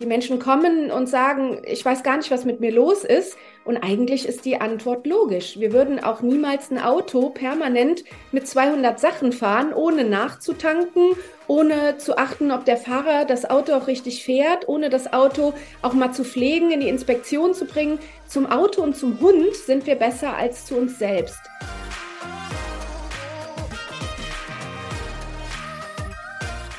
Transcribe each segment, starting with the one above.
Die Menschen kommen und sagen, ich weiß gar nicht, was mit mir los ist. Und eigentlich ist die Antwort logisch. Wir würden auch niemals ein Auto permanent mit 200 Sachen fahren, ohne nachzutanken, ohne zu achten, ob der Fahrer das Auto auch richtig fährt, ohne das Auto auch mal zu pflegen, in die Inspektion zu bringen. Zum Auto und zum Hund sind wir besser als zu uns selbst.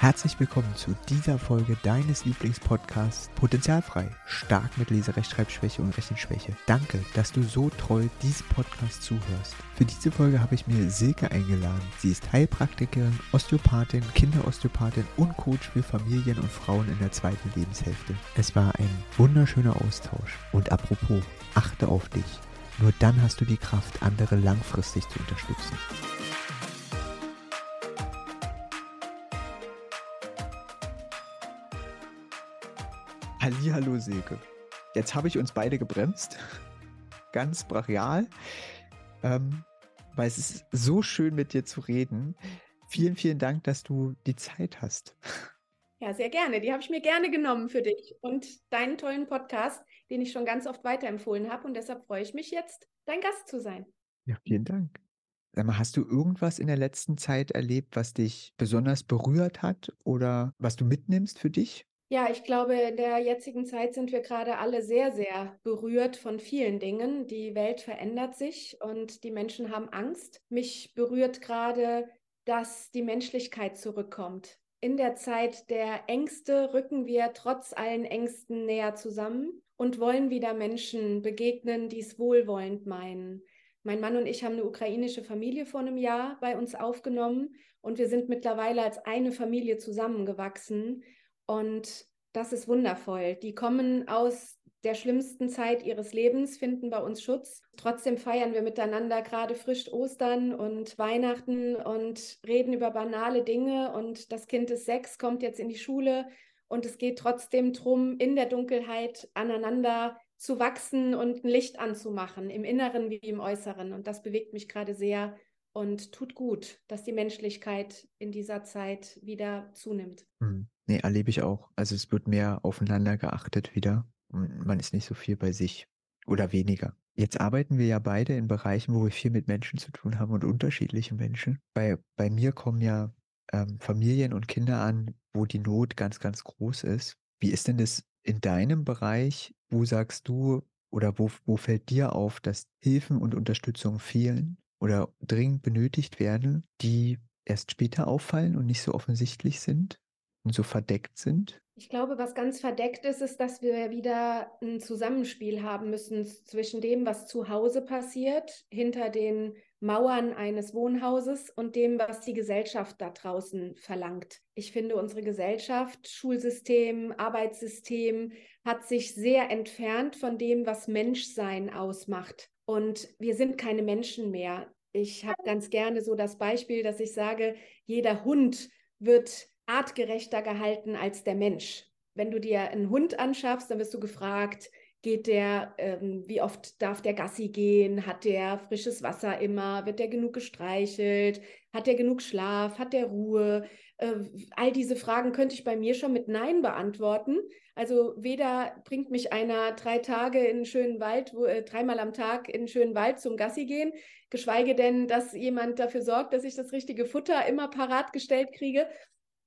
Herzlich willkommen zu dieser Folge deines Lieblingspodcasts Potenzialfrei, stark mit Leserechtschreibschwäche und Rechenschwäche. Danke, dass du so treu diesem Podcast zuhörst. Für diese Folge habe ich mir Silke eingeladen. Sie ist Heilpraktikerin, Osteopathin, Kinderosteopathin und Coach für Familien und Frauen in der zweiten Lebenshälfte. Es war ein wunderschöner Austausch. Und apropos, achte auf dich. Nur dann hast du die Kraft, andere langfristig zu unterstützen. Hallo Silke. Jetzt habe ich uns beide gebremst. Ganz brachial. Ähm, weil es ist so schön mit dir zu reden. Vielen, vielen Dank, dass du die Zeit hast. Ja, sehr gerne. Die habe ich mir gerne genommen für dich und deinen tollen Podcast, den ich schon ganz oft weiterempfohlen habe. Und deshalb freue ich mich jetzt, dein Gast zu sein. Ja, vielen Dank. Sag mal, hast du irgendwas in der letzten Zeit erlebt, was dich besonders berührt hat oder was du mitnimmst für dich? Ja, ich glaube, in der jetzigen Zeit sind wir gerade alle sehr, sehr berührt von vielen Dingen. Die Welt verändert sich und die Menschen haben Angst. Mich berührt gerade, dass die Menschlichkeit zurückkommt. In der Zeit der Ängste rücken wir trotz allen Ängsten näher zusammen und wollen wieder Menschen begegnen, die es wohlwollend meinen. Mein Mann und ich haben eine ukrainische Familie vor einem Jahr bei uns aufgenommen und wir sind mittlerweile als eine Familie zusammengewachsen. Und das ist wundervoll. Die kommen aus der schlimmsten Zeit ihres Lebens, finden bei uns Schutz. Trotzdem feiern wir miteinander gerade frisch Ostern und Weihnachten und reden über banale Dinge. Und das Kind ist sechs, kommt jetzt in die Schule. Und es geht trotzdem darum, in der Dunkelheit aneinander zu wachsen und ein Licht anzumachen, im Inneren wie im Äußeren. Und das bewegt mich gerade sehr und tut gut, dass die Menschlichkeit in dieser Zeit wieder zunimmt. Hm. Nee, erlebe ich auch. Also es wird mehr aufeinander geachtet wieder man ist nicht so viel bei sich oder weniger. Jetzt arbeiten wir ja beide in Bereichen, wo wir viel mit Menschen zu tun haben und unterschiedliche Menschen. Bei, bei mir kommen ja ähm, Familien und Kinder an, wo die Not ganz, ganz groß ist. Wie ist denn das in deinem Bereich? Wo sagst du oder wo, wo fällt dir auf, dass Hilfen und Unterstützung fehlen oder dringend benötigt werden, die erst später auffallen und nicht so offensichtlich sind? So verdeckt sind? Ich glaube, was ganz verdeckt ist, ist, dass wir wieder ein Zusammenspiel haben müssen zwischen dem, was zu Hause passiert, hinter den Mauern eines Wohnhauses und dem, was die Gesellschaft da draußen verlangt. Ich finde, unsere Gesellschaft, Schulsystem, Arbeitssystem hat sich sehr entfernt von dem, was Menschsein ausmacht. Und wir sind keine Menschen mehr. Ich habe ganz gerne so das Beispiel, dass ich sage, jeder Hund wird artgerechter gehalten als der Mensch. Wenn du dir einen Hund anschaffst, dann wirst du gefragt, geht der, ähm, wie oft darf der Gassi gehen? Hat der frisches Wasser immer? Wird der genug gestreichelt? Hat der genug Schlaf? Hat der Ruhe? Äh, all diese Fragen könnte ich bei mir schon mit Nein beantworten. Also weder bringt mich einer drei Tage in einen schönen Wald, wo, äh, dreimal am Tag in einen schönen Wald zum Gassi gehen, geschweige denn, dass jemand dafür sorgt, dass ich das richtige Futter immer parat gestellt kriege.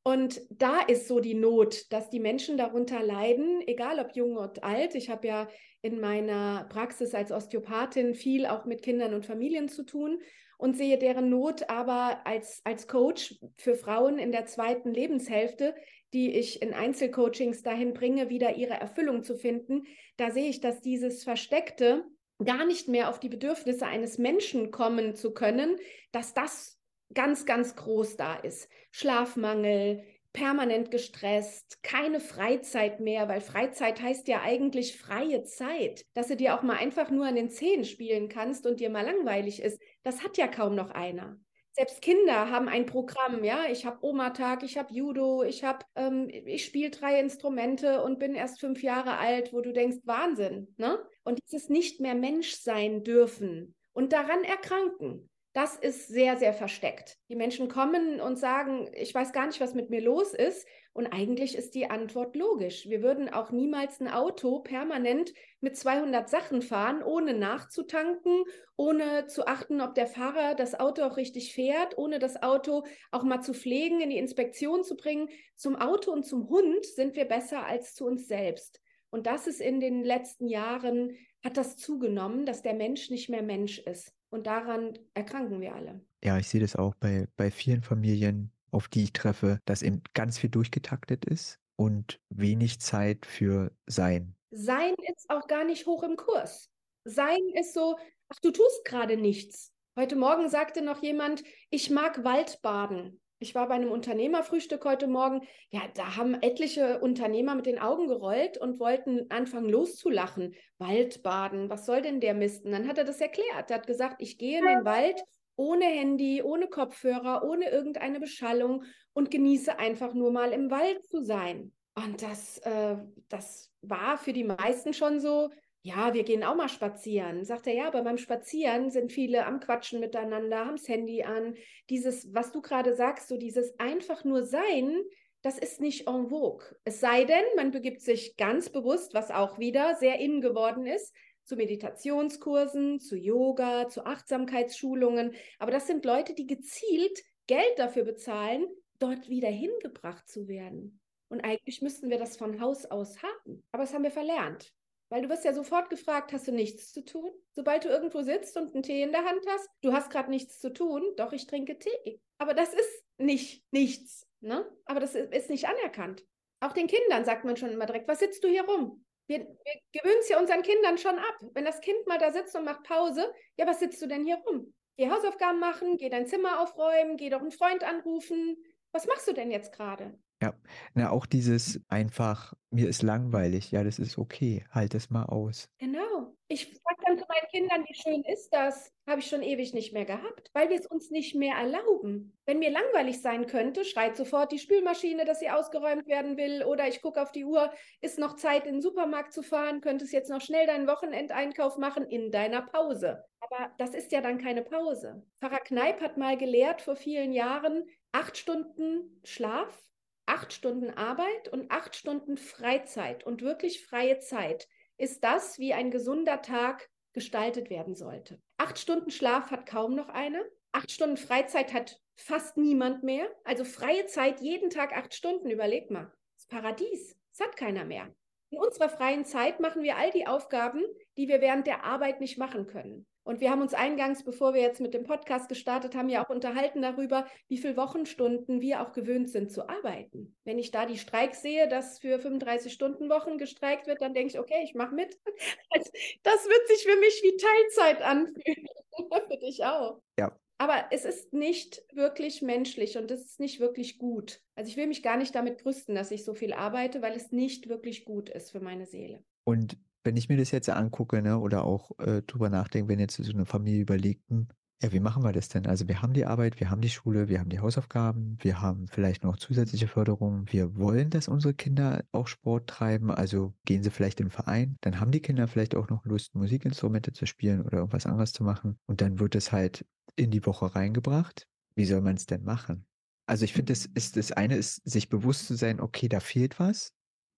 Und da ist so die Not, dass die Menschen darunter leiden, egal ob jung oder alt. Ich habe ja in meiner Praxis als Osteopathin viel auch mit Kindern und Familien zu tun und sehe deren Not aber als, als Coach für Frauen in der zweiten Lebenshälfte, die ich in Einzelcoachings dahin bringe, wieder ihre Erfüllung zu finden. Da sehe ich, dass dieses Versteckte, gar nicht mehr auf die Bedürfnisse eines Menschen kommen zu können, dass das ganz, ganz groß da ist. Schlafmangel, permanent gestresst, keine Freizeit mehr, weil Freizeit heißt ja eigentlich freie Zeit, dass du dir auch mal einfach nur an den Zehen spielen kannst und dir mal langweilig ist. Das hat ja kaum noch einer. Selbst Kinder haben ein Programm, ja. Ich habe Oma-Tag, ich habe Judo, ich habe, ähm, ich spiele drei Instrumente und bin erst fünf Jahre alt, wo du denkst, Wahnsinn, ne? Und dieses nicht mehr Mensch sein dürfen und daran erkranken. Das ist sehr, sehr versteckt. Die Menschen kommen und sagen, ich weiß gar nicht, was mit mir los ist. Und eigentlich ist die Antwort logisch. Wir würden auch niemals ein Auto permanent mit 200 Sachen fahren, ohne nachzutanken, ohne zu achten, ob der Fahrer das Auto auch richtig fährt, ohne das Auto auch mal zu pflegen, in die Inspektion zu bringen. Zum Auto und zum Hund sind wir besser als zu uns selbst. Und das ist in den letzten Jahren, hat das zugenommen, dass der Mensch nicht mehr Mensch ist. Und daran erkranken wir alle. Ja, ich sehe das auch bei, bei vielen Familien, auf die ich treffe, dass eben ganz viel durchgetaktet ist und wenig Zeit für Sein. Sein ist auch gar nicht hoch im Kurs. Sein ist so, ach, du tust gerade nichts. Heute Morgen sagte noch jemand, ich mag Waldbaden. Ich war bei einem Unternehmerfrühstück heute Morgen. Ja, da haben etliche Unternehmer mit den Augen gerollt und wollten anfangen loszulachen. Waldbaden, was soll denn der Misten? Dann hat er das erklärt. Er hat gesagt, ich gehe in den Wald ohne Handy, ohne Kopfhörer, ohne irgendeine Beschallung und genieße einfach nur mal im Wald zu sein. Und das, äh, das war für die meisten schon so, ja, wir gehen auch mal spazieren. Sagt er, ja, aber beim Spazieren sind viele am Quatschen miteinander, haben das Handy an. Dieses, was du gerade sagst, so dieses einfach nur sein, das ist nicht en vogue. Es sei denn, man begibt sich ganz bewusst, was auch wieder sehr in geworden ist, zu Meditationskursen, zu Yoga, zu Achtsamkeitsschulungen. Aber das sind Leute, die gezielt Geld dafür bezahlen, dort wieder hingebracht zu werden. Und eigentlich müssten wir das von Haus aus haben. Aber das haben wir verlernt. Weil du wirst ja sofort gefragt, hast du nichts zu tun? Sobald du irgendwo sitzt und einen Tee in der Hand hast, du hast gerade nichts zu tun, doch ich trinke Tee. Aber das ist nicht nichts, ne? Aber das ist nicht anerkannt. Auch den Kindern sagt man schon immer direkt, was sitzt du hier rum? Wir, wir gewöhnen es ja unseren Kindern schon ab. Wenn das Kind mal da sitzt und macht Pause, ja, was sitzt du denn hier rum? Geh Hausaufgaben machen, geh dein Zimmer aufräumen, geh doch einen Freund anrufen. Was machst du denn jetzt gerade? Ja, na, auch dieses einfach, mir ist langweilig, ja, das ist okay, halt es mal aus. Genau. Ich sage dann zu meinen Kindern, wie schön ist das? Habe ich schon ewig nicht mehr gehabt, weil wir es uns nicht mehr erlauben. Wenn mir langweilig sein könnte, schreit sofort die Spülmaschine, dass sie ausgeräumt werden will, oder ich gucke auf die Uhr, ist noch Zeit, in den Supermarkt zu fahren, könntest jetzt noch schnell deinen Wochenendeinkauf machen in deiner Pause. Aber das ist ja dann keine Pause. Pfarrer Kneip hat mal gelehrt vor vielen Jahren, acht Stunden Schlaf acht Stunden Arbeit und acht Stunden Freizeit und wirklich freie Zeit ist das, wie ein gesunder Tag gestaltet werden sollte. Acht Stunden Schlaf hat kaum noch eine. Acht Stunden Freizeit hat fast niemand mehr. Also freie Zeit jeden Tag acht Stunden, überleg mal. Das Paradies. Das hat keiner mehr. In unserer freien Zeit machen wir all die Aufgaben, die wir während der Arbeit nicht machen können. Und wir haben uns eingangs, bevor wir jetzt mit dem Podcast gestartet haben, ja auch unterhalten darüber, wie viele Wochenstunden wir auch gewöhnt sind zu arbeiten. Wenn ich da die Streiks sehe, dass für 35-Stunden-Wochen gestreikt wird, dann denke ich, okay, ich mache mit. Das wird sich für mich wie Teilzeit anfühlen. für dich auch. Ja. Aber es ist nicht wirklich menschlich und es ist nicht wirklich gut. Also ich will mich gar nicht damit brüsten, dass ich so viel arbeite, weil es nicht wirklich gut ist für meine Seele. Und wenn ich mir das jetzt angucke, ne, oder auch äh, drüber nachdenke, wenn jetzt so eine Familie überlegt, hm, ja, wie machen wir das denn? Also wir haben die Arbeit, wir haben die Schule, wir haben die Hausaufgaben, wir haben vielleicht noch zusätzliche Förderung. Wir wollen, dass unsere Kinder auch Sport treiben, also gehen sie vielleicht in den Verein. Dann haben die Kinder vielleicht auch noch Lust, Musikinstrumente zu spielen oder irgendwas anderes zu machen. Und dann wird es halt in die Woche reingebracht. Wie soll man es denn machen? Also ich finde, das ist das eine ist, sich bewusst zu sein, okay, da fehlt was.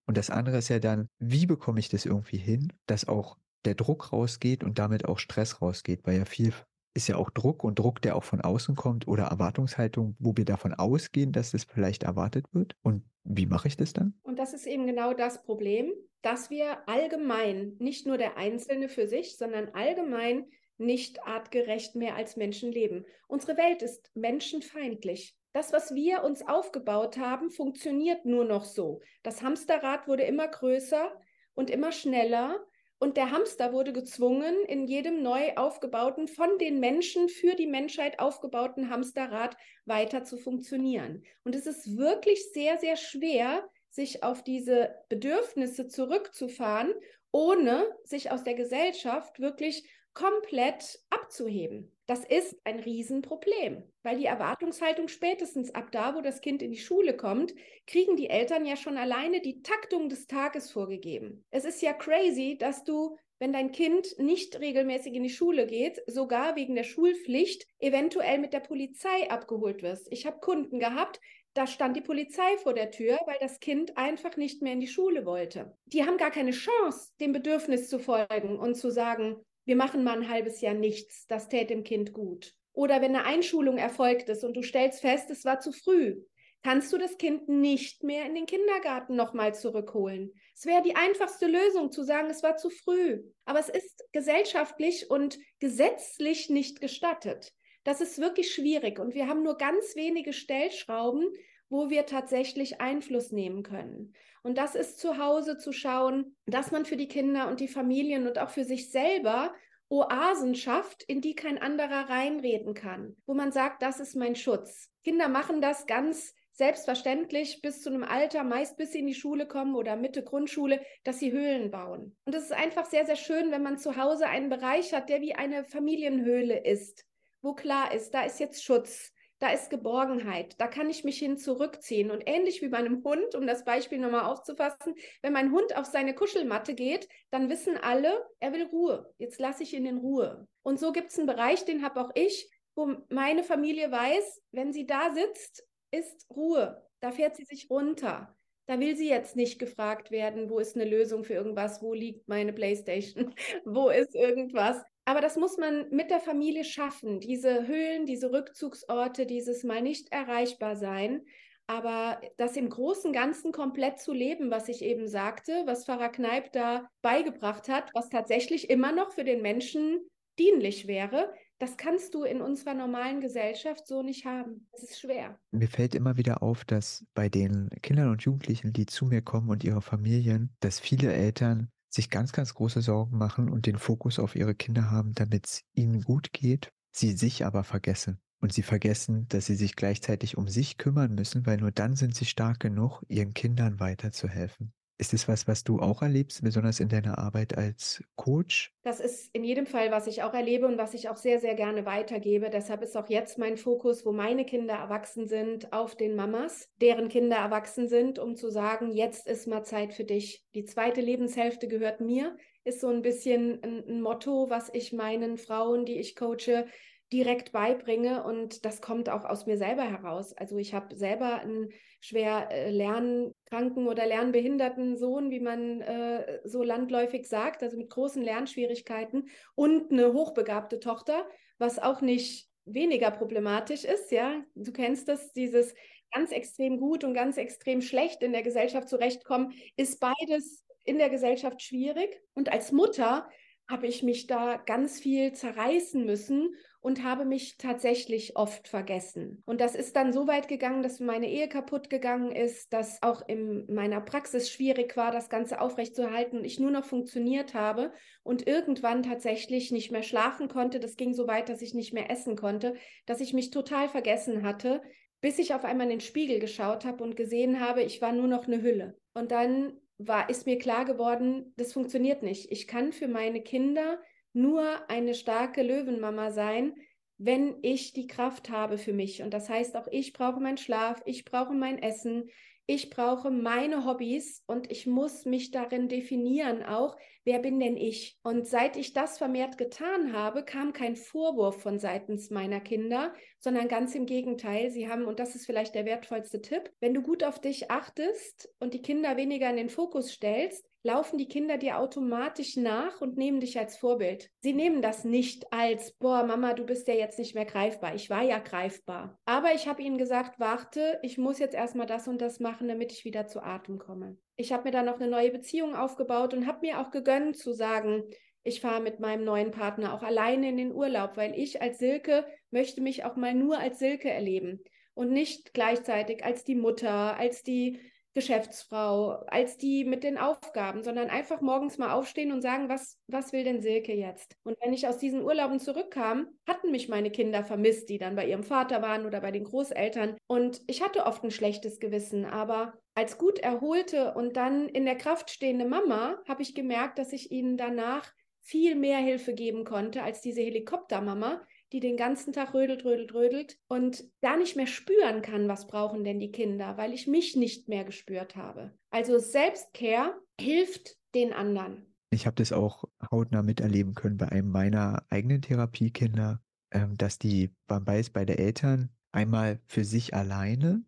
Und das andere ist ja dann, wie bekomme ich das irgendwie hin, dass auch der Druck rausgeht und damit auch Stress rausgeht, weil ja viel ist ja auch Druck und Druck, der auch von außen kommt oder Erwartungshaltung, wo wir davon ausgehen, dass das vielleicht erwartet wird. Und wie mache ich das dann? Und das ist eben genau das Problem, dass wir allgemein, nicht nur der Einzelne für sich, sondern allgemein nicht artgerecht mehr als Menschen leben. Unsere Welt ist menschenfeindlich. Das, was wir uns aufgebaut haben, funktioniert nur noch so. Das Hamsterrad wurde immer größer und immer schneller. Und der Hamster wurde gezwungen, in jedem neu aufgebauten, von den Menschen für die Menschheit aufgebauten Hamsterrad weiter zu funktionieren. Und es ist wirklich sehr, sehr schwer, sich auf diese Bedürfnisse zurückzufahren, ohne sich aus der Gesellschaft wirklich komplett abzuheben. Das ist ein Riesenproblem, weil die Erwartungshaltung spätestens ab da, wo das Kind in die Schule kommt, kriegen die Eltern ja schon alleine die Taktung des Tages vorgegeben. Es ist ja crazy, dass du wenn dein Kind nicht regelmäßig in die Schule geht, sogar wegen der Schulpflicht, eventuell mit der Polizei abgeholt wirst. Ich habe Kunden gehabt, da stand die Polizei vor der Tür, weil das Kind einfach nicht mehr in die Schule wollte. Die haben gar keine Chance, dem Bedürfnis zu folgen und zu sagen, wir machen mal ein halbes Jahr nichts, das täte dem Kind gut. Oder wenn eine Einschulung erfolgt ist und du stellst fest, es war zu früh, kannst du das Kind nicht mehr in den Kindergarten nochmal zurückholen. Es wäre die einfachste Lösung zu sagen, es war zu früh. Aber es ist gesellschaftlich und gesetzlich nicht gestattet. Das ist wirklich schwierig und wir haben nur ganz wenige Stellschrauben, wo wir tatsächlich Einfluss nehmen können. Und das ist zu Hause zu schauen, dass man für die Kinder und die Familien und auch für sich selber Oasen schafft, in die kein anderer reinreden kann, wo man sagt, das ist mein Schutz. Kinder machen das ganz selbstverständlich bis zu einem Alter, meist bis sie in die Schule kommen oder Mitte Grundschule, dass sie Höhlen bauen. Und es ist einfach sehr, sehr schön, wenn man zu Hause einen Bereich hat, der wie eine Familienhöhle ist, wo klar ist, da ist jetzt Schutz, da ist Geborgenheit, da kann ich mich hin zurückziehen. Und ähnlich wie meinem Hund, um das Beispiel nochmal aufzufassen, wenn mein Hund auf seine Kuschelmatte geht, dann wissen alle, er will Ruhe. Jetzt lasse ich ihn in Ruhe. Und so gibt es einen Bereich, den habe auch ich, wo meine Familie weiß, wenn sie da sitzt, ist Ruhe. Da fährt sie sich runter. Da will sie jetzt nicht gefragt werden, wo ist eine Lösung für irgendwas, wo liegt meine Playstation, wo ist irgendwas, aber das muss man mit der Familie schaffen, diese Höhlen, diese Rückzugsorte, dieses mal nicht erreichbar sein. Aber das im großen Ganzen komplett zu leben, was ich eben sagte, was Pfarrer Kneip da beigebracht hat, was tatsächlich immer noch für den Menschen dienlich wäre, das kannst du in unserer normalen Gesellschaft so nicht haben. Es ist schwer. Mir fällt immer wieder auf, dass bei den Kindern und Jugendlichen, die zu mir kommen und ihre Familien, dass viele Eltern sich ganz, ganz große Sorgen machen und den Fokus auf ihre Kinder haben, damit es ihnen gut geht, sie sich aber vergessen. Und sie vergessen, dass sie sich gleichzeitig um sich kümmern müssen, weil nur dann sind sie stark genug, ihren Kindern weiterzuhelfen. Ist es was, was du auch erlebst, besonders in deiner Arbeit als Coach? Das ist in jedem Fall, was ich auch erlebe und was ich auch sehr, sehr gerne weitergebe. Deshalb ist auch jetzt mein Fokus, wo meine Kinder erwachsen sind, auf den Mamas, deren Kinder erwachsen sind, um zu sagen, jetzt ist mal Zeit für dich. Die zweite Lebenshälfte gehört mir, ist so ein bisschen ein Motto, was ich meinen Frauen, die ich coache, direkt beibringe und das kommt auch aus mir selber heraus. Also ich habe selber einen schwer äh, lernkranken oder lernbehinderten Sohn, wie man äh, so landläufig sagt, also mit großen Lernschwierigkeiten und eine hochbegabte Tochter, was auch nicht weniger problematisch ist, ja. Du kennst das, dieses ganz extrem gut und ganz extrem schlecht in der Gesellschaft zurechtkommen, ist beides in der Gesellschaft schwierig. Und als Mutter habe ich mich da ganz viel zerreißen müssen und habe mich tatsächlich oft vergessen. Und das ist dann so weit gegangen, dass meine Ehe kaputt gegangen ist, dass auch in meiner Praxis schwierig war, das Ganze aufrechtzuerhalten und ich nur noch funktioniert habe und irgendwann tatsächlich nicht mehr schlafen konnte. Das ging so weit, dass ich nicht mehr essen konnte, dass ich mich total vergessen hatte, bis ich auf einmal in den Spiegel geschaut habe und gesehen habe, ich war nur noch eine Hülle. Und dann war, ist mir klar geworden, das funktioniert nicht. Ich kann für meine Kinder nur eine starke Löwenmama sein, wenn ich die Kraft habe für mich. Und das heißt auch, ich brauche meinen Schlaf, ich brauche mein Essen, ich brauche meine Hobbys und ich muss mich darin definieren auch, wer bin denn ich? Und seit ich das vermehrt getan habe, kam kein Vorwurf von seitens meiner Kinder, sondern ganz im Gegenteil. Sie haben, und das ist vielleicht der wertvollste Tipp, wenn du gut auf dich achtest und die Kinder weniger in den Fokus stellst, laufen die Kinder dir automatisch nach und nehmen dich als Vorbild. Sie nehmen das nicht als, boah, Mama, du bist ja jetzt nicht mehr greifbar. Ich war ja greifbar. Aber ich habe ihnen gesagt, warte, ich muss jetzt erstmal das und das machen, damit ich wieder zu Atem komme. Ich habe mir dann noch eine neue Beziehung aufgebaut und habe mir auch gegönnt zu sagen, ich fahre mit meinem neuen Partner auch alleine in den Urlaub, weil ich als Silke möchte mich auch mal nur als Silke erleben und nicht gleichzeitig als die Mutter, als die Geschäftsfrau, als die mit den Aufgaben, sondern einfach morgens mal aufstehen und sagen, was, was will denn Silke jetzt? Und wenn ich aus diesen Urlauben zurückkam, hatten mich meine Kinder vermisst, die dann bei ihrem Vater waren oder bei den Großeltern. Und ich hatte oft ein schlechtes Gewissen, aber als gut erholte und dann in der Kraft stehende Mama habe ich gemerkt, dass ich ihnen danach viel mehr Hilfe geben konnte als diese Helikoptermama, die den ganzen Tag rödelt, rödelt, rödelt und gar nicht mehr spüren kann, was brauchen denn die Kinder, weil ich mich nicht mehr gespürt habe. Also Selbstcare hilft den anderen. Ich habe das auch hautnah miterleben können bei einem meiner eigenen Therapiekinder, ähm, dass die Bambais bei der Eltern einmal für sich alleine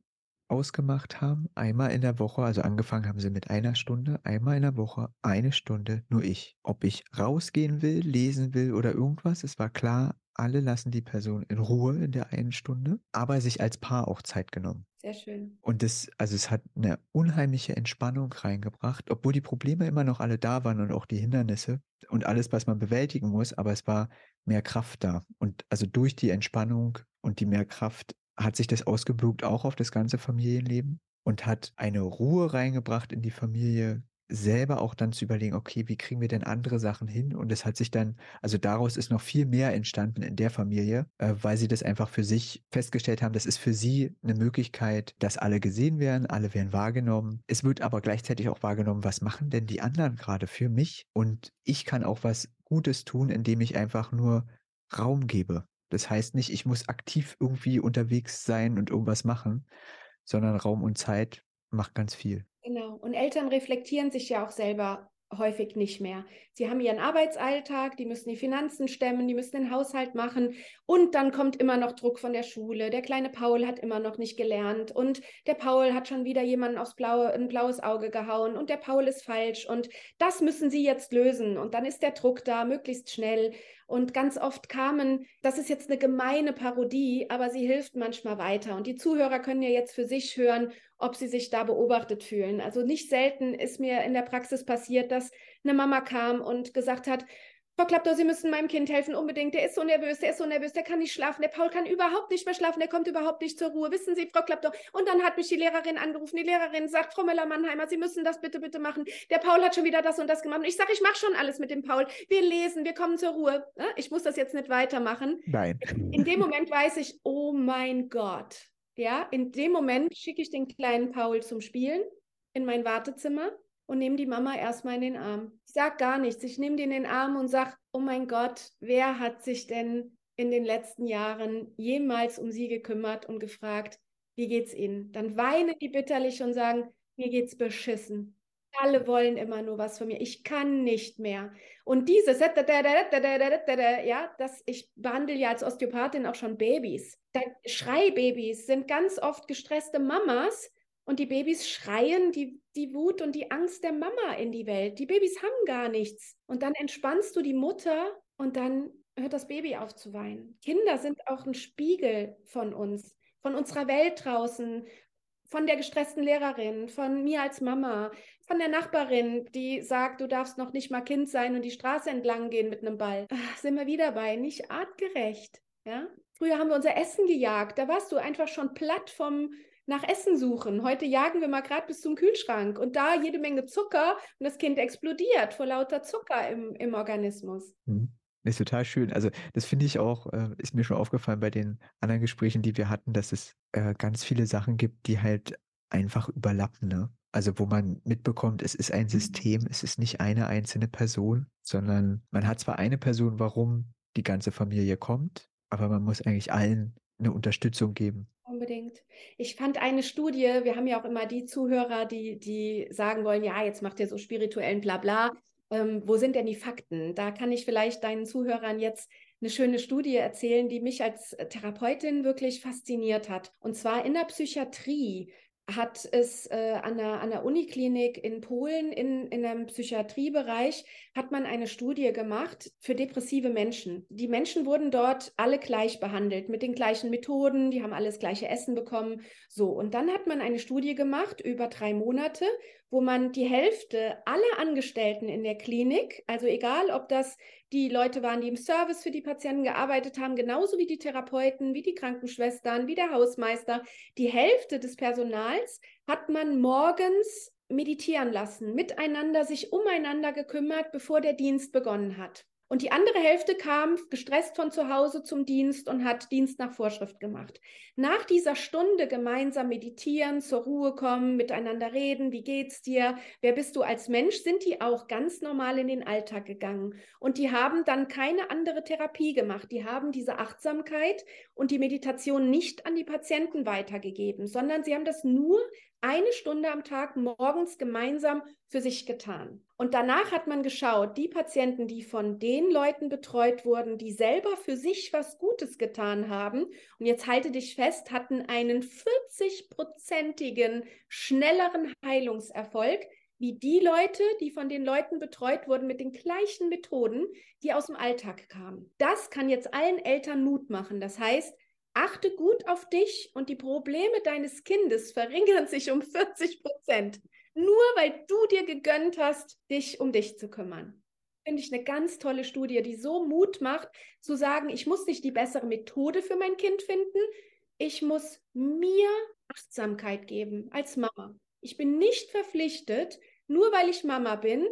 ausgemacht haben, einmal in der Woche, also angefangen haben sie mit einer Stunde, einmal in der Woche, eine Stunde, nur ich. Ob ich rausgehen will, lesen will oder irgendwas, es war klar, alle lassen die Person in Ruhe in der einen Stunde, aber sich als Paar auch Zeit genommen. Sehr schön. Und das, also es hat eine unheimliche Entspannung reingebracht, obwohl die Probleme immer noch alle da waren und auch die Hindernisse und alles, was man bewältigen muss, aber es war mehr Kraft da. Und also durch die Entspannung und die mehr Kraft hat sich das ausgeblugt auch auf das ganze Familienleben und hat eine Ruhe reingebracht in die Familie, selber auch dann zu überlegen, okay, wie kriegen wir denn andere Sachen hin? Und es hat sich dann, also daraus ist noch viel mehr entstanden in der Familie, äh, weil sie das einfach für sich festgestellt haben, das ist für sie eine Möglichkeit, dass alle gesehen werden, alle werden wahrgenommen. Es wird aber gleichzeitig auch wahrgenommen, was machen denn die anderen gerade für mich? Und ich kann auch was Gutes tun, indem ich einfach nur Raum gebe. Das heißt nicht, ich muss aktiv irgendwie unterwegs sein und irgendwas machen, sondern Raum und Zeit macht ganz viel. Genau. Und Eltern reflektieren sich ja auch selber häufig nicht mehr. Sie haben ihren Arbeitsalltag, die müssen die Finanzen stemmen, die müssen den Haushalt machen und dann kommt immer noch Druck von der Schule. Der kleine Paul hat immer noch nicht gelernt und der Paul hat schon wieder jemanden aufs blaue, ein blaues Auge gehauen und der Paul ist falsch und das müssen sie jetzt lösen und dann ist der Druck da möglichst schnell und ganz oft kamen, das ist jetzt eine gemeine Parodie, aber sie hilft manchmal weiter. Und die Zuhörer können ja jetzt für sich hören, ob sie sich da beobachtet fühlen. Also nicht selten ist mir in der Praxis passiert, dass eine Mama kam und gesagt hat, Frau Klaptor, Sie müssen meinem Kind helfen, unbedingt. Der ist so nervös, der ist so nervös, der kann nicht schlafen. Der Paul kann überhaupt nicht mehr schlafen, der kommt überhaupt nicht zur Ruhe. Wissen Sie, Frau Klaptor? Und dann hat mich die Lehrerin angerufen. Die Lehrerin sagt, Frau Müller-Mannheimer, Sie müssen das bitte, bitte machen. Der Paul hat schon wieder das und das gemacht. Und ich sage, ich mache schon alles mit dem Paul. Wir lesen, wir kommen zur Ruhe. Ich muss das jetzt nicht weitermachen. Nein. In dem Moment weiß ich, oh mein Gott. Ja, in dem Moment schicke ich den kleinen Paul zum Spielen in mein Wartezimmer und nehme die Mama erstmal in den Arm. Ich sage gar nichts. Ich nehme die in den Arm und sage, oh mein Gott, wer hat sich denn in den letzten Jahren jemals um sie gekümmert und gefragt, wie geht's ihnen? Dann weinen die bitterlich und sagen, mir geht's beschissen. Alle wollen immer nur was von mir. Ich kann nicht mehr. Und dieses, ja, das, ich behandle ja als Osteopathin auch schon Babys. Schreibabys sind ganz oft gestresste Mamas, und die Babys schreien die, die Wut und die Angst der Mama in die Welt. Die Babys haben gar nichts. Und dann entspannst du die Mutter und dann hört das Baby auf zu weinen. Kinder sind auch ein Spiegel von uns, von unserer Welt draußen, von der gestressten Lehrerin, von mir als Mama, von der Nachbarin, die sagt, du darfst noch nicht mal Kind sein und die Straße entlang gehen mit einem Ball. Ach, sind wir wieder bei, nicht artgerecht. Ja? Früher haben wir unser Essen gejagt, da warst du einfach schon platt vom nach Essen suchen. Heute jagen wir mal gerade bis zum Kühlschrank und da jede Menge Zucker und das Kind explodiert vor lauter Zucker im, im Organismus. Mhm. Ist total schön. Also das finde ich auch, äh, ist mir schon aufgefallen bei den anderen Gesprächen, die wir hatten, dass es äh, ganz viele Sachen gibt, die halt einfach überlappen. Ne? Also wo man mitbekommt, es ist ein mhm. System, es ist nicht eine einzelne Person, sondern man hat zwar eine Person, warum die ganze Familie kommt, aber man muss eigentlich allen eine Unterstützung geben. Unbedingt. Ich fand eine Studie, wir haben ja auch immer die Zuhörer, die, die sagen wollen, ja, jetzt macht ihr so spirituellen Blabla. Ähm, wo sind denn die Fakten? Da kann ich vielleicht deinen Zuhörern jetzt eine schöne Studie erzählen, die mich als Therapeutin wirklich fasziniert hat. Und zwar in der Psychiatrie hat es äh, an, der, an der Uniklinik in Polen in, in einem Psychiatriebereich hat man eine Studie gemacht für depressive Menschen. Die Menschen wurden dort alle gleich behandelt mit den gleichen Methoden, die haben alles gleiche Essen bekommen. So, und dann hat man eine Studie gemacht über drei Monate, wo man die Hälfte aller Angestellten in der Klinik, also egal ob das die Leute waren, die im Service für die Patienten gearbeitet haben, genauso wie die Therapeuten, wie die Krankenschwestern, wie der Hausmeister. Die Hälfte des Personals hat man morgens meditieren lassen, miteinander sich umeinander gekümmert, bevor der Dienst begonnen hat. Und die andere Hälfte kam gestresst von zu Hause zum Dienst und hat Dienst nach Vorschrift gemacht. Nach dieser Stunde gemeinsam meditieren, zur Ruhe kommen, miteinander reden, wie geht's dir, wer bist du als Mensch, sind die auch ganz normal in den Alltag gegangen. Und die haben dann keine andere Therapie gemacht. Die haben diese Achtsamkeit und die Meditation nicht an die Patienten weitergegeben, sondern sie haben das nur eine Stunde am Tag morgens gemeinsam für sich getan. Und danach hat man geschaut, die Patienten, die von den Leuten betreut wurden, die selber für sich was Gutes getan haben, und jetzt halte dich fest, hatten einen 40-prozentigen schnelleren Heilungserfolg wie die Leute, die von den Leuten betreut wurden mit den gleichen Methoden, die aus dem Alltag kamen. Das kann jetzt allen Eltern Mut machen. Das heißt, achte gut auf dich und die Probleme deines Kindes verringern sich um 40 Prozent. Nur weil du dir gegönnt hast, dich um dich zu kümmern. Finde ich eine ganz tolle Studie, die so Mut macht, zu sagen, ich muss nicht die bessere Methode für mein Kind finden, ich muss mir Achtsamkeit geben als Mama. Ich bin nicht verpflichtet, nur weil ich Mama bin,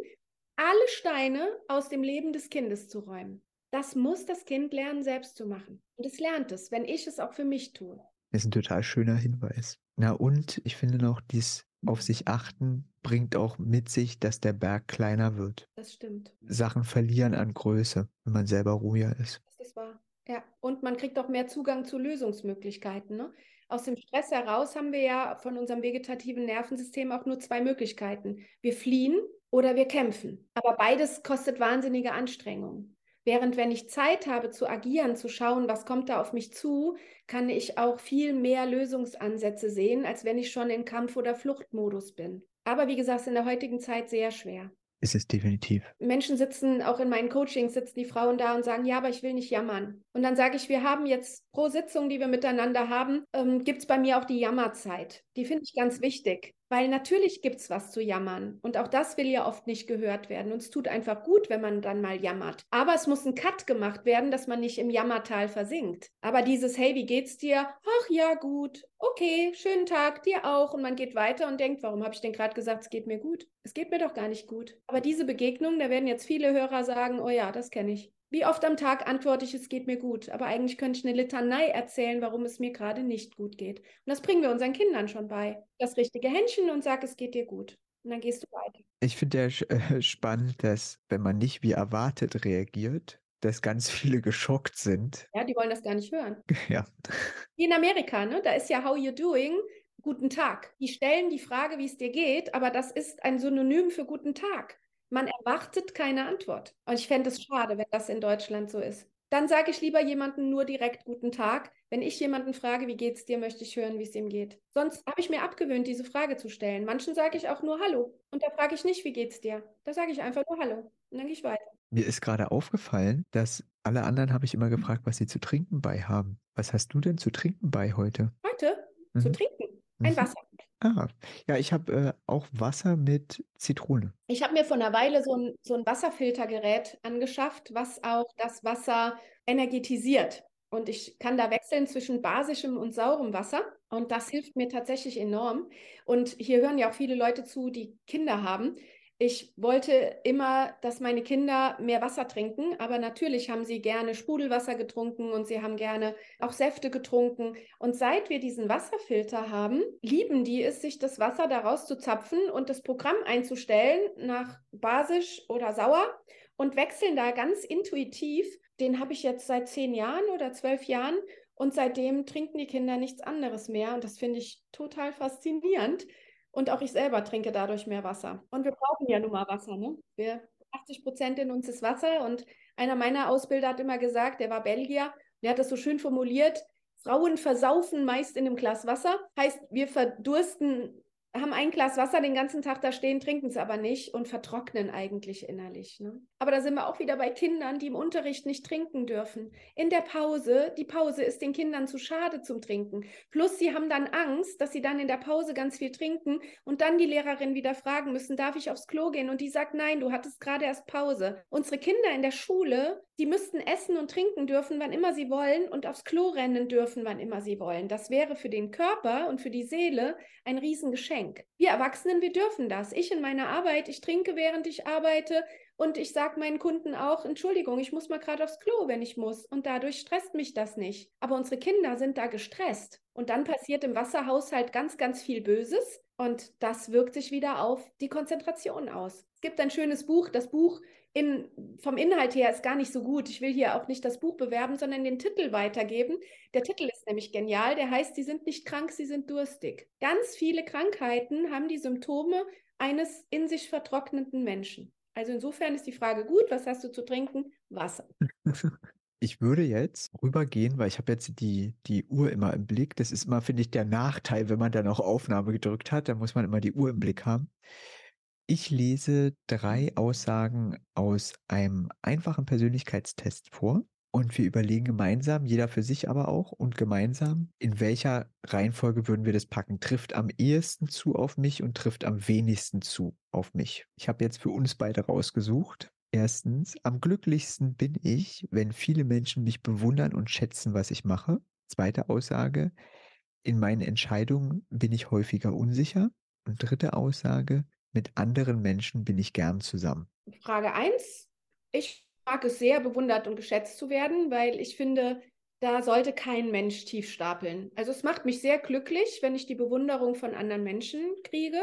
alle Steine aus dem Leben des Kindes zu räumen. Das muss das Kind lernen, selbst zu machen. Und es lernt es, wenn ich es auch für mich tue. Das ist ein total schöner Hinweis. Na und ich finde noch, dies auf sich achten bringt auch mit sich, dass der Berg kleiner wird. Das stimmt. Sachen verlieren an Größe, wenn man selber ruhiger ist. Das ist wahr. Ja, und man kriegt auch mehr Zugang zu Lösungsmöglichkeiten. Ne? Aus dem Stress heraus haben wir ja von unserem vegetativen Nervensystem auch nur zwei Möglichkeiten. Wir fliehen oder wir kämpfen. Aber beides kostet wahnsinnige Anstrengung. Während wenn ich Zeit habe zu agieren, zu schauen, was kommt da auf mich zu, kann ich auch viel mehr Lösungsansätze sehen, als wenn ich schon in Kampf- oder Fluchtmodus bin. Aber wie gesagt, in der heutigen Zeit sehr schwer. Ist es definitiv. Menschen sitzen, auch in meinen Coachings sitzen die Frauen da und sagen, ja, aber ich will nicht jammern. Und dann sage ich, wir haben jetzt pro Sitzung, die wir miteinander haben, ähm, gibt es bei mir auch die Jammerzeit. Die finde ich ganz wichtig. Weil natürlich gibt es was zu jammern. Und auch das will ja oft nicht gehört werden. Und es tut einfach gut, wenn man dann mal jammert. Aber es muss ein Cut gemacht werden, dass man nicht im Jammertal versinkt. Aber dieses, hey, wie geht's dir? Ach ja, gut. Okay, schönen Tag, dir auch. Und man geht weiter und denkt, warum habe ich denn gerade gesagt, es geht mir gut? Es geht mir doch gar nicht gut. Aber diese Begegnung, da werden jetzt viele Hörer sagen, oh ja, das kenne ich. Wie oft am Tag antworte ich, es geht mir gut, aber eigentlich könnte ich eine Litanei erzählen, warum es mir gerade nicht gut geht. Und das bringen wir unseren Kindern schon bei. Das richtige Händchen und sag, es geht dir gut. Und dann gehst du weiter. Ich finde ja äh, spannend, dass wenn man nicht wie erwartet reagiert, dass ganz viele geschockt sind. Ja, die wollen das gar nicht hören. Ja. Wie in Amerika, ne? Da ist ja How you doing? Guten Tag. Die stellen die Frage, wie es dir geht, aber das ist ein Synonym für guten Tag. Man erwartet keine Antwort. Und ich fände es schade, wenn das in Deutschland so ist. Dann sage ich lieber jemandem nur direkt guten Tag. Wenn ich jemanden frage, wie geht's dir, möchte ich hören, wie es ihm geht. Sonst habe ich mir abgewöhnt, diese Frage zu stellen. Manchen sage ich auch nur Hallo. Und da frage ich nicht, wie geht's dir. Da sage ich einfach nur Hallo. Und dann gehe ich weiter. Mir ist gerade aufgefallen, dass alle anderen habe ich immer gefragt, was sie zu trinken bei haben. Was hast du denn zu trinken bei heute? Heute? Mhm. Zu trinken? Ein mhm. Wasser. Ah, ja, ich habe äh, auch Wasser mit Zitrone. Ich habe mir vor einer Weile so ein, so ein Wasserfiltergerät angeschafft, was auch das Wasser energetisiert. Und ich kann da wechseln zwischen basischem und saurem Wasser. Und das hilft mir tatsächlich enorm. Und hier hören ja auch viele Leute zu, die Kinder haben ich wollte immer, dass meine Kinder mehr Wasser trinken, aber natürlich haben sie gerne Sprudelwasser getrunken und sie haben gerne auch Säfte getrunken. Und seit wir diesen Wasserfilter haben, lieben die es, sich das Wasser daraus zu zapfen und das Programm einzustellen nach basisch oder sauer und wechseln da ganz intuitiv. Den habe ich jetzt seit zehn Jahren oder zwölf Jahren und seitdem trinken die Kinder nichts anderes mehr. Und das finde ich total faszinierend. Und auch ich selber trinke dadurch mehr Wasser. Und wir brauchen ja nun mal Wasser. Ne? Wir, 80 Prozent in uns ist Wasser. Und einer meiner Ausbilder hat immer gesagt, der war Belgier, der hat das so schön formuliert, Frauen versaufen meist in einem Glas Wasser. Heißt, wir verdursten haben ein Glas Wasser den ganzen Tag da stehen, trinken es aber nicht und vertrocknen eigentlich innerlich. Ne? Aber da sind wir auch wieder bei Kindern, die im Unterricht nicht trinken dürfen. In der Pause, die Pause ist den Kindern zu schade zum Trinken. Plus sie haben dann Angst, dass sie dann in der Pause ganz viel trinken und dann die Lehrerin wieder fragen müssen, darf ich aufs Klo gehen? Und die sagt, nein, du hattest gerade erst Pause. Unsere Kinder in der Schule, die müssten essen und trinken dürfen, wann immer sie wollen und aufs Klo rennen dürfen, wann immer sie wollen. Das wäre für den Körper und für die Seele ein Riesengeschenk. Wir Erwachsenen, wir dürfen das. Ich in meiner Arbeit, ich trinke, während ich arbeite und ich sage meinen Kunden auch, Entschuldigung, ich muss mal gerade aufs Klo, wenn ich muss. Und dadurch stresst mich das nicht. Aber unsere Kinder sind da gestresst. Und dann passiert im Wasserhaushalt ganz, ganz viel Böses. Und das wirkt sich wieder auf die Konzentration aus. Es gibt ein schönes Buch. Das Buch in, vom Inhalt her ist gar nicht so gut. Ich will hier auch nicht das Buch bewerben, sondern den Titel weitergeben. Der Titel ist nämlich genial. Der heißt, sie sind nicht krank, sie sind durstig. Ganz viele Krankheiten haben die Symptome eines in sich vertrockneten Menschen. Also insofern ist die Frage gut, was hast du zu trinken? Wasser. Ich würde jetzt rübergehen, weil ich habe jetzt die, die Uhr immer im Blick. Das ist immer, finde ich, der Nachteil, wenn man dann auch Aufnahme gedrückt hat. Da muss man immer die Uhr im Blick haben. Ich lese drei Aussagen aus einem einfachen Persönlichkeitstest vor und wir überlegen gemeinsam, jeder für sich aber auch und gemeinsam, in welcher Reihenfolge würden wir das packen. Trifft am ehesten zu auf mich und trifft am wenigsten zu auf mich. Ich habe jetzt für uns beide rausgesucht. Erstens, am glücklichsten bin ich, wenn viele Menschen mich bewundern und schätzen, was ich mache. Zweite Aussage, in meinen Entscheidungen bin ich häufiger unsicher. Und dritte Aussage, mit anderen Menschen bin ich gern zusammen. Frage 1. Ich mag es sehr, bewundert und geschätzt zu werden, weil ich finde, da sollte kein Mensch tief stapeln. Also es macht mich sehr glücklich, wenn ich die Bewunderung von anderen Menschen kriege,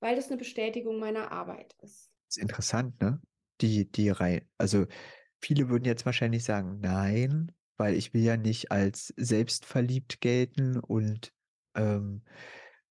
weil das eine Bestätigung meiner Arbeit ist. Das ist interessant, ne? die, die Reihe. Also viele würden jetzt wahrscheinlich sagen, nein, weil ich will ja nicht als selbstverliebt gelten und ähm,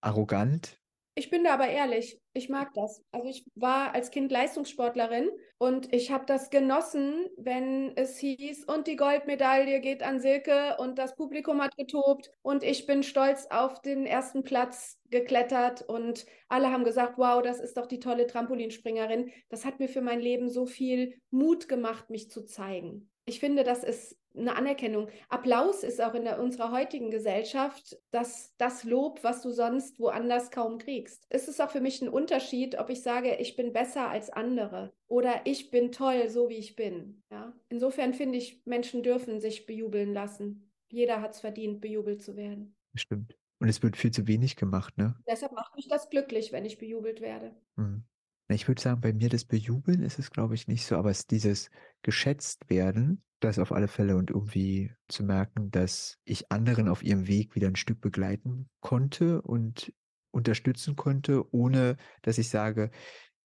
arrogant. Ich bin da aber ehrlich, ich mag das. Also ich war als Kind Leistungssportlerin und ich habe das genossen, wenn es hieß, und die Goldmedaille geht an Silke und das Publikum hat getobt und ich bin stolz auf den ersten Platz geklettert und alle haben gesagt, wow, das ist doch die tolle Trampolinspringerin. Das hat mir für mein Leben so viel Mut gemacht, mich zu zeigen. Ich finde, das ist eine Anerkennung. Applaus ist auch in der, unserer heutigen Gesellschaft das, das Lob, was du sonst woanders kaum kriegst. Es ist auch für mich ein Unterschied, ob ich sage, ich bin besser als andere oder ich bin toll, so wie ich bin. Ja? Insofern finde ich, Menschen dürfen sich bejubeln lassen. Jeder hat es verdient, bejubelt zu werden. Stimmt. Und es wird viel zu wenig gemacht, ne? Deshalb macht mich das glücklich, wenn ich bejubelt werde. Mhm. Ich würde sagen, bei mir das Bejubeln ist es, glaube ich, nicht so, aber es ist dieses geschätzt werden, das auf alle Fälle und irgendwie zu merken, dass ich anderen auf ihrem Weg wieder ein Stück begleiten konnte und unterstützen konnte, ohne dass ich sage,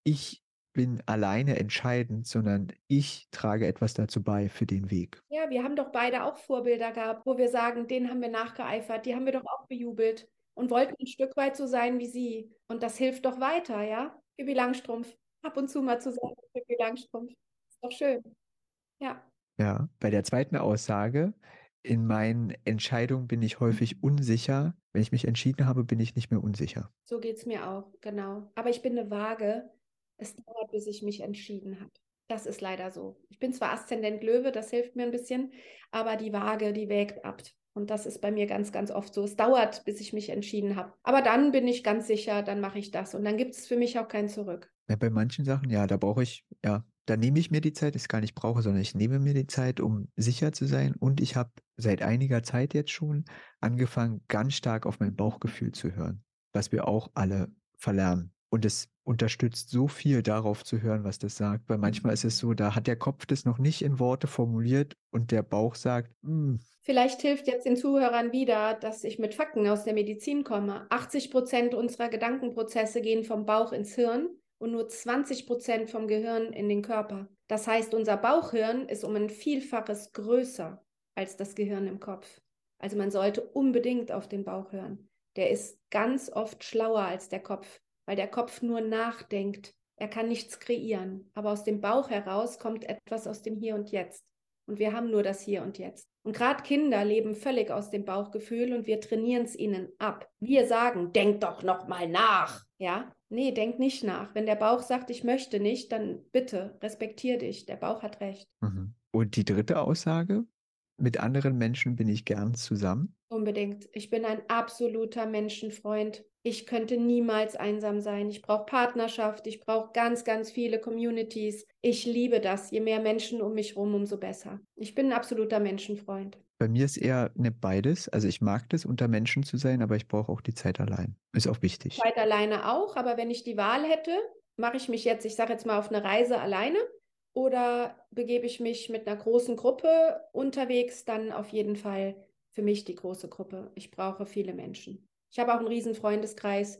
ich bin alleine entscheidend, sondern ich trage etwas dazu bei für den Weg. Ja, wir haben doch beide auch Vorbilder gehabt, wo wir sagen, denen haben wir nachgeeifert, die haben wir doch auch bejubelt und wollten ein Stück weit so sein wie sie. Und das hilft doch weiter, ja? Pippi Langstrumpf. Ab und zu mal zu sagen, Pippi Langstrumpf. Ist doch schön. Ja. Ja, bei der zweiten Aussage, in meinen Entscheidungen bin ich häufig unsicher. Wenn ich mich entschieden habe, bin ich nicht mehr unsicher. So geht es mir auch, genau. Aber ich bin eine Waage. Es dauert, bis ich mich entschieden habe. Das ist leider so. Ich bin zwar Aszendent Löwe, das hilft mir ein bisschen, aber die Waage, die wägt ab. Und das ist bei mir ganz, ganz oft so. Es dauert, bis ich mich entschieden habe. Aber dann bin ich ganz sicher, dann mache ich das. Und dann gibt es für mich auch kein Zurück. Ja, bei manchen Sachen, ja, da brauche ich, ja, da nehme ich mir die Zeit, das gar nicht brauche, sondern ich nehme mir die Zeit, um sicher zu sein. Und ich habe seit einiger Zeit jetzt schon angefangen, ganz stark auf mein Bauchgefühl zu hören, was wir auch alle verlernen. Und es unterstützt so viel darauf zu hören, was das sagt. Weil manchmal ist es so, da hat der Kopf das noch nicht in Worte formuliert und der Bauch sagt, hm. Vielleicht hilft jetzt den Zuhörern wieder, dass ich mit Fakten aus der Medizin komme. 80 Prozent unserer Gedankenprozesse gehen vom Bauch ins Hirn und nur 20 Prozent vom Gehirn in den Körper. Das heißt, unser Bauchhirn ist um ein Vielfaches größer als das Gehirn im Kopf. Also man sollte unbedingt auf den Bauch hören. Der ist ganz oft schlauer als der Kopf weil der Kopf nur nachdenkt. Er kann nichts kreieren, aber aus dem Bauch heraus kommt etwas aus dem Hier und Jetzt. Und wir haben nur das Hier und Jetzt. Und gerade Kinder leben völlig aus dem Bauchgefühl und wir trainieren es ihnen ab. Wir sagen, denk doch noch mal nach. Ja? Nee, denk nicht nach. Wenn der Bauch sagt, ich möchte nicht, dann bitte respektier dich. Der Bauch hat recht. Mhm. Und die dritte Aussage? Mit anderen Menschen bin ich gern zusammen. Unbedingt. Ich bin ein absoluter Menschenfreund. Ich könnte niemals einsam sein. Ich brauche Partnerschaft. Ich brauche ganz, ganz viele Communities. Ich liebe das. Je mehr Menschen um mich herum, umso besser. Ich bin ein absoluter Menschenfreund. Bei mir ist eher ne beides. Also ich mag das, unter Menschen zu sein, aber ich brauche auch die Zeit allein. Ist auch wichtig. Zeit alleine auch, aber wenn ich die Wahl hätte, mache ich mich jetzt, ich sage jetzt mal, auf eine Reise alleine oder begebe ich mich mit einer großen Gruppe unterwegs, dann auf jeden Fall für mich die große Gruppe. Ich brauche viele Menschen. Ich habe auch einen riesen Freundeskreis,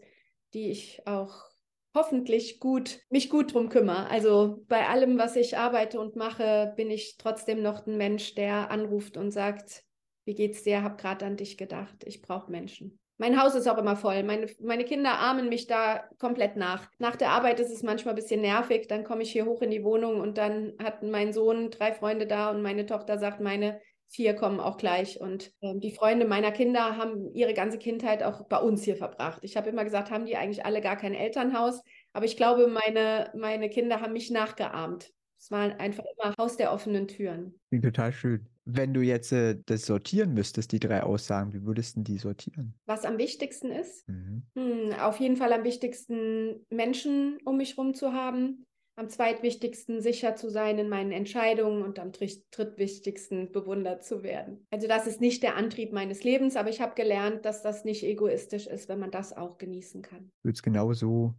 die ich auch hoffentlich gut, mich gut drum kümmere. Also bei allem, was ich arbeite und mache, bin ich trotzdem noch ein Mensch, der anruft und sagt, Wie geht's dir? Hab gerade an dich gedacht. Ich brauche Menschen. Mein Haus ist auch immer voll. Meine, meine Kinder ahmen mich da komplett nach. Nach der Arbeit ist es manchmal ein bisschen nervig. Dann komme ich hier hoch in die Wohnung und dann hat mein Sohn drei Freunde da und meine Tochter sagt, meine vier kommen auch gleich. Und äh, die Freunde meiner Kinder haben ihre ganze Kindheit auch bei uns hier verbracht. Ich habe immer gesagt, haben die eigentlich alle gar kein Elternhaus? Aber ich glaube, meine, meine Kinder haben mich nachgeahmt. Es war einfach immer Haus der offenen Türen. Total schön. Wenn du jetzt äh, das sortieren müsstest, die drei Aussagen, wie würdest du die sortieren? Was am wichtigsten ist? Mhm. Hm, auf jeden Fall am wichtigsten, Menschen um mich herum zu haben. Am zweitwichtigsten sicher zu sein in meinen Entscheidungen und am drittwichtigsten bewundert zu werden. Also das ist nicht der Antrieb meines Lebens, aber ich habe gelernt, dass das nicht egoistisch ist, wenn man das auch genießen kann. Ich würde es genauso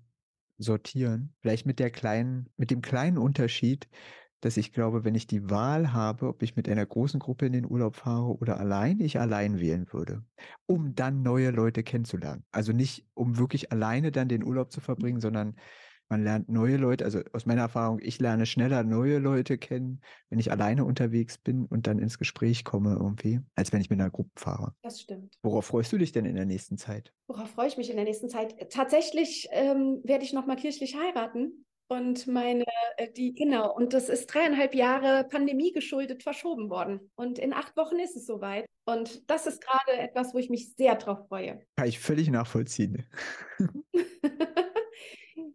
sortieren. Vielleicht mit der kleinen, mit dem kleinen Unterschied, dass ich glaube, wenn ich die Wahl habe, ob ich mit einer großen Gruppe in den Urlaub fahre oder allein, ich allein wählen würde, um dann neue Leute kennenzulernen. Also nicht, um wirklich alleine dann den Urlaub zu verbringen, sondern man lernt neue Leute, also aus meiner Erfahrung, ich lerne schneller neue Leute kennen, wenn ich alleine unterwegs bin und dann ins Gespräch komme irgendwie, als wenn ich mit einer Gruppe fahre. Das stimmt. Worauf freust du dich denn in der nächsten Zeit? Worauf freue ich mich in der nächsten Zeit? Tatsächlich ähm, werde ich nochmal kirchlich heiraten. Und meine, äh, die, genau, und das ist dreieinhalb Jahre Pandemie geschuldet verschoben worden. Und in acht Wochen ist es soweit. Und das ist gerade etwas, wo ich mich sehr drauf freue. Kann ich völlig nachvollziehen.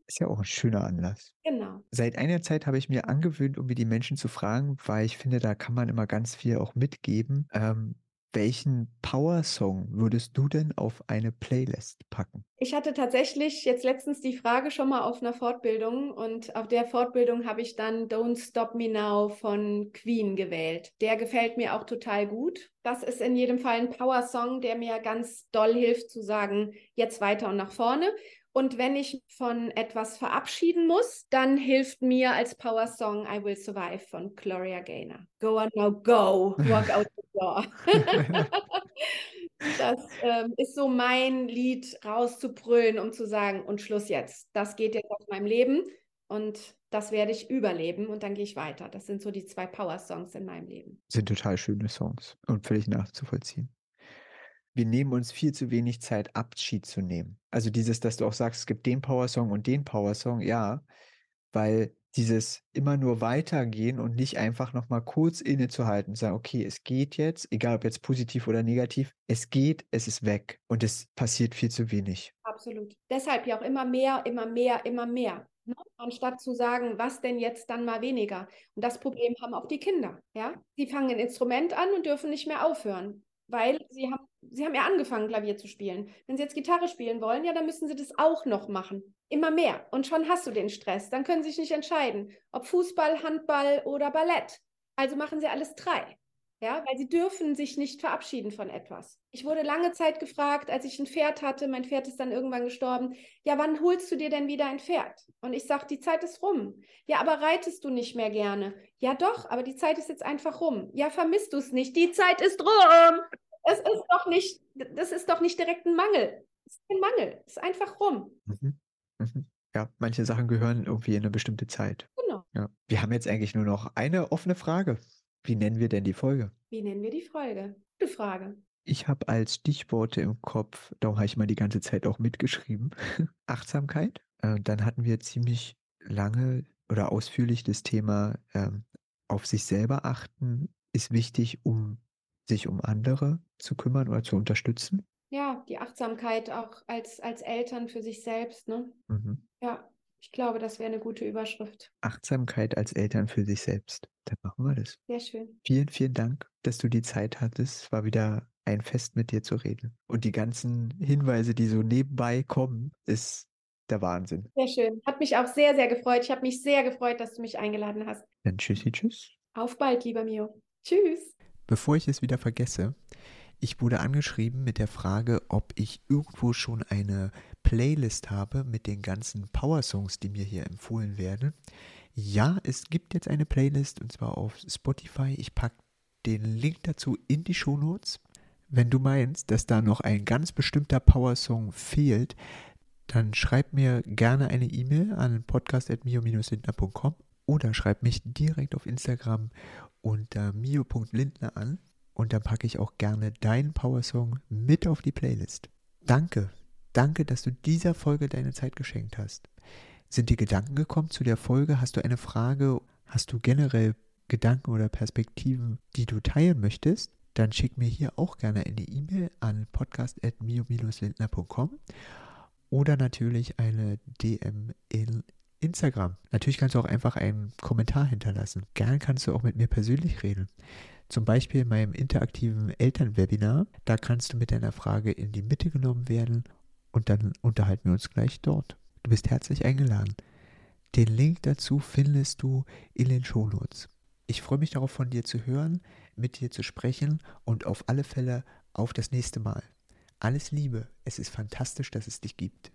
Ist ja auch ein schöner Anlass. Genau. Seit einer Zeit habe ich mir angewöhnt, um mir die Menschen zu fragen, weil ich finde, da kann man immer ganz viel auch mitgeben. Ähm, welchen Power-Song würdest du denn auf eine Playlist packen? Ich hatte tatsächlich jetzt letztens die Frage schon mal auf einer Fortbildung und auf der Fortbildung habe ich dann Don't Stop Me Now von Queen gewählt. Der gefällt mir auch total gut. Das ist in jedem Fall ein Power-Song, der mir ganz doll hilft zu sagen, jetzt weiter und nach vorne. Und wenn ich von etwas verabschieden muss, dann hilft mir als Power Song I Will Survive von Gloria Gaynor. Go on now, go, walk out the door. das ähm, ist so mein Lied rauszubrüllen, um zu sagen, und Schluss jetzt. Das geht jetzt aus meinem Leben und das werde ich überleben und dann gehe ich weiter. Das sind so die zwei Power-Songs in meinem Leben. Sind total schöne Songs und völlig nachzuvollziehen wir nehmen uns viel zu wenig Zeit, Abschied zu nehmen. Also dieses, dass du auch sagst, es gibt den Power-Song und den Power-Song, ja, weil dieses immer nur weitergehen und nicht einfach nochmal kurz innezuhalten sagen, okay, es geht jetzt, egal ob jetzt positiv oder negativ, es geht, es ist weg und es passiert viel zu wenig. Absolut. Deshalb ja auch immer mehr, immer mehr, immer mehr. Ne? Anstatt zu sagen, was denn jetzt dann mal weniger. Und das Problem haben auch die Kinder. Ja? Die fangen ein Instrument an und dürfen nicht mehr aufhören weil sie haben, sie haben ja angefangen, Klavier zu spielen. Wenn sie jetzt Gitarre spielen wollen, ja, dann müssen sie das auch noch machen. Immer mehr. Und schon hast du den Stress. Dann können sie sich nicht entscheiden, ob Fußball, Handball oder Ballett. Also machen sie alles drei. Ja, weil sie dürfen sich nicht verabschieden von etwas. Ich wurde lange Zeit gefragt, als ich ein Pferd hatte, mein Pferd ist dann irgendwann gestorben, ja, wann holst du dir denn wieder ein Pferd? Und ich sage, die Zeit ist rum. Ja, aber reitest du nicht mehr gerne? Ja, doch, aber die Zeit ist jetzt einfach rum. Ja, vermisst du es nicht? Die Zeit ist rum. Es ist doch nicht, das ist doch nicht direkt ein Mangel. Es ist kein Mangel, es ist einfach rum. Mhm. Mhm. Ja, manche Sachen gehören irgendwie in eine bestimmte Zeit. Genau. Ja. Wir haben jetzt eigentlich nur noch eine offene Frage. Wie nennen wir denn die Folge? Wie nennen wir die Folge? Gute Frage. Ich habe als Stichworte im Kopf, darum habe ich mal die ganze Zeit auch mitgeschrieben, Achtsamkeit. Äh, dann hatten wir ziemlich lange oder ausführlich das Thema ähm, auf sich selber achten ist wichtig, um sich um andere zu kümmern oder zu unterstützen. Ja, die Achtsamkeit auch als, als Eltern für sich selbst. Ne? Mhm. Ja, ich glaube, das wäre eine gute Überschrift. Achtsamkeit als Eltern für sich selbst. Dann machen wir das. Sehr schön. Vielen, vielen Dank, dass du die Zeit hattest. Es war wieder ein Fest mit dir zu reden. Und die ganzen Hinweise, die so nebenbei kommen, ist der Wahnsinn. Sehr schön. Hat mich auch sehr, sehr gefreut. Ich habe mich sehr gefreut, dass du mich eingeladen hast. Dann tschüssi, tschüss. Auf bald, lieber Mio. Tschüss. Bevor ich es wieder vergesse, ich wurde angeschrieben mit der Frage, ob ich irgendwo schon eine Playlist habe mit den ganzen Power-Songs, die mir hier empfohlen werden. Ja, es gibt jetzt eine Playlist und zwar auf Spotify. Ich packe den Link dazu in die Shownotes. Wenn du meinst, dass da noch ein ganz bestimmter Power-Song fehlt, dann schreib mir gerne eine E-Mail an podcast.mio-lindner.com oder schreib mich direkt auf Instagram unter mio.lindner an und dann packe ich auch gerne deinen Powersong mit auf die Playlist. Danke, danke, dass du dieser Folge deine Zeit geschenkt hast. Sind dir Gedanken gekommen zu der Folge? Hast du eine Frage? Hast du generell Gedanken oder Perspektiven, die du teilen möchtest? Dann schick mir hier auch gerne eine E-Mail an podcast.mio-lindner.com oder natürlich eine DM in Instagram. Natürlich kannst du auch einfach einen Kommentar hinterlassen. Gern kannst du auch mit mir persönlich reden. Zum Beispiel in meinem interaktiven Elternwebinar. Da kannst du mit deiner Frage in die Mitte genommen werden und dann unterhalten wir uns gleich dort. Du bist herzlich eingeladen. Den Link dazu findest du in den Shownotes. Ich freue mich darauf, von dir zu hören, mit dir zu sprechen und auf alle Fälle auf das nächste Mal. Alles Liebe, es ist fantastisch, dass es dich gibt.